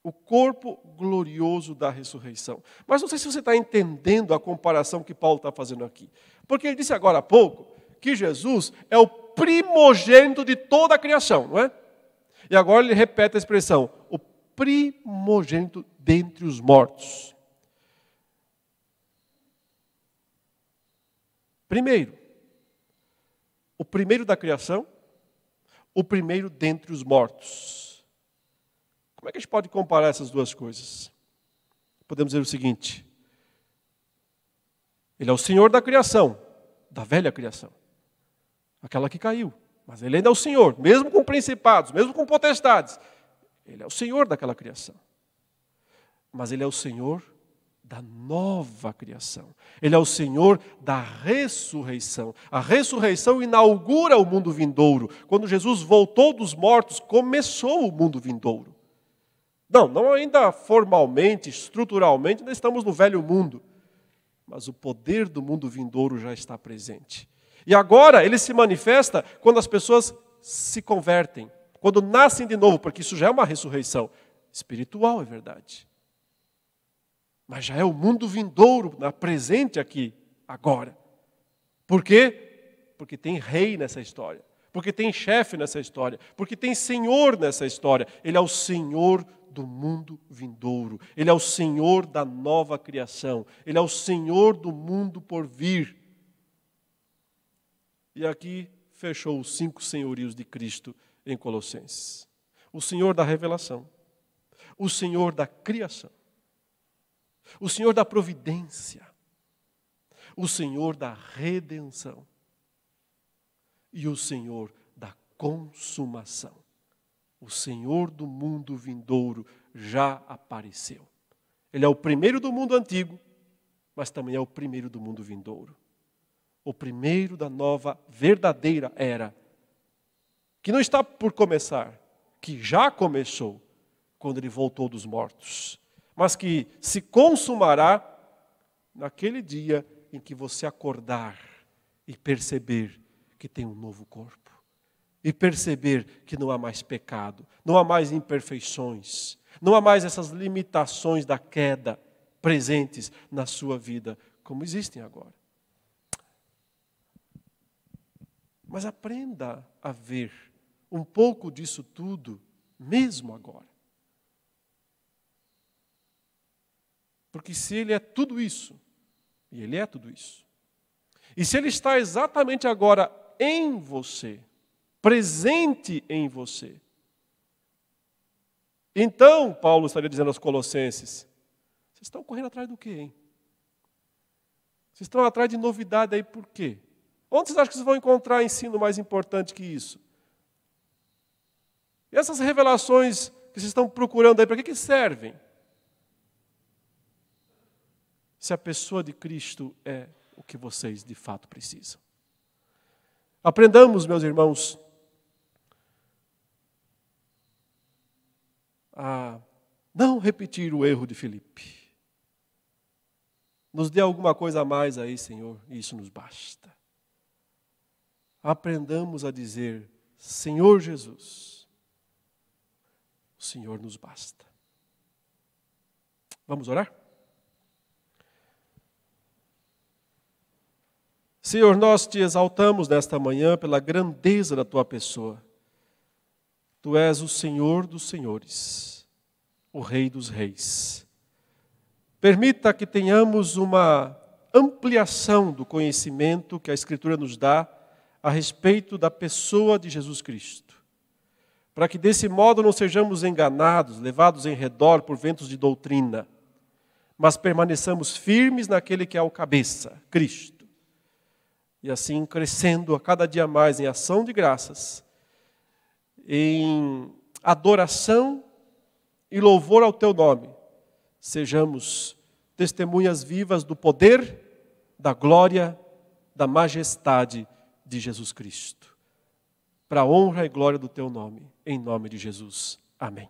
O corpo glorioso da ressurreição. Mas não sei se você está entendendo a comparação que Paulo está fazendo aqui. Porque ele disse agora há pouco que Jesus é o primogênito de toda a criação, não é? E agora ele repete a expressão: o primogênito dentre os mortos. Primeiro, o primeiro da criação, o primeiro dentre os mortos. Como é que a gente pode comparar essas duas coisas? Podemos dizer o seguinte: Ele é o Senhor da criação, da velha criação, aquela que caiu, mas Ele ainda é o Senhor, mesmo com principados, mesmo com potestades, Ele é o Senhor daquela criação. Mas Ele é o Senhor da nova criação. Ele é o Senhor da ressurreição. A ressurreição inaugura o mundo vindouro. Quando Jesus voltou dos mortos, começou o mundo vindouro. Não, não ainda formalmente, estruturalmente, ainda estamos no velho mundo. Mas o poder do mundo vindouro já está presente. E agora ele se manifesta quando as pessoas se convertem, quando nascem de novo, porque isso já é uma ressurreição espiritual, é verdade mas já é o mundo vindouro, presente aqui, agora. Por quê? Porque tem rei nessa história, porque tem chefe nessa história, porque tem senhor nessa história. Ele é o senhor do mundo vindouro, ele é o senhor da nova criação, ele é o senhor do mundo por vir. E aqui fechou os cinco senhorios de Cristo em Colossenses: o senhor da revelação, o senhor da criação o Senhor da providência, o Senhor da redenção e o Senhor da consumação. O Senhor do mundo vindouro já apareceu. Ele é o primeiro do mundo antigo, mas também é o primeiro do mundo vindouro. O primeiro da nova verdadeira era, que não está por começar, que já começou quando ele voltou dos mortos mas que se consumará naquele dia em que você acordar e perceber que tem um novo corpo. E perceber que não há mais pecado, não há mais imperfeições, não há mais essas limitações da queda presentes na sua vida, como existem agora. Mas aprenda a ver um pouco disso tudo, mesmo agora. Porque se ele é tudo isso, e ele é tudo isso, e se ele está exatamente agora em você, presente em você, então, Paulo estaria dizendo aos Colossenses: vocês estão correndo atrás do quê, hein? Vocês estão atrás de novidade aí por quê? Onde vocês acham que vocês vão encontrar ensino mais importante que isso? E essas revelações que vocês estão procurando aí, para que, que servem? Se a pessoa de Cristo é o que vocês de fato precisam. Aprendamos, meus irmãos, a não repetir o erro de Filipe. Nos dê alguma coisa a mais aí, Senhor, e isso nos basta. Aprendamos a dizer: Senhor Jesus, o Senhor nos basta. Vamos orar? Senhor, nós te exaltamos nesta manhã pela grandeza da tua pessoa. Tu és o Senhor dos senhores, o Rei dos reis. Permita que tenhamos uma ampliação do conhecimento que a Escritura nos dá a respeito da pessoa de Jesus Cristo, para que desse modo não sejamos enganados, levados em redor por ventos de doutrina, mas permaneçamos firmes naquele que é o cabeça, Cristo. E assim crescendo a cada dia mais em ação de graças, em adoração e louvor ao teu nome, sejamos testemunhas vivas do poder, da glória, da majestade de Jesus Cristo. Para a honra e glória do teu nome, em nome de Jesus. Amém.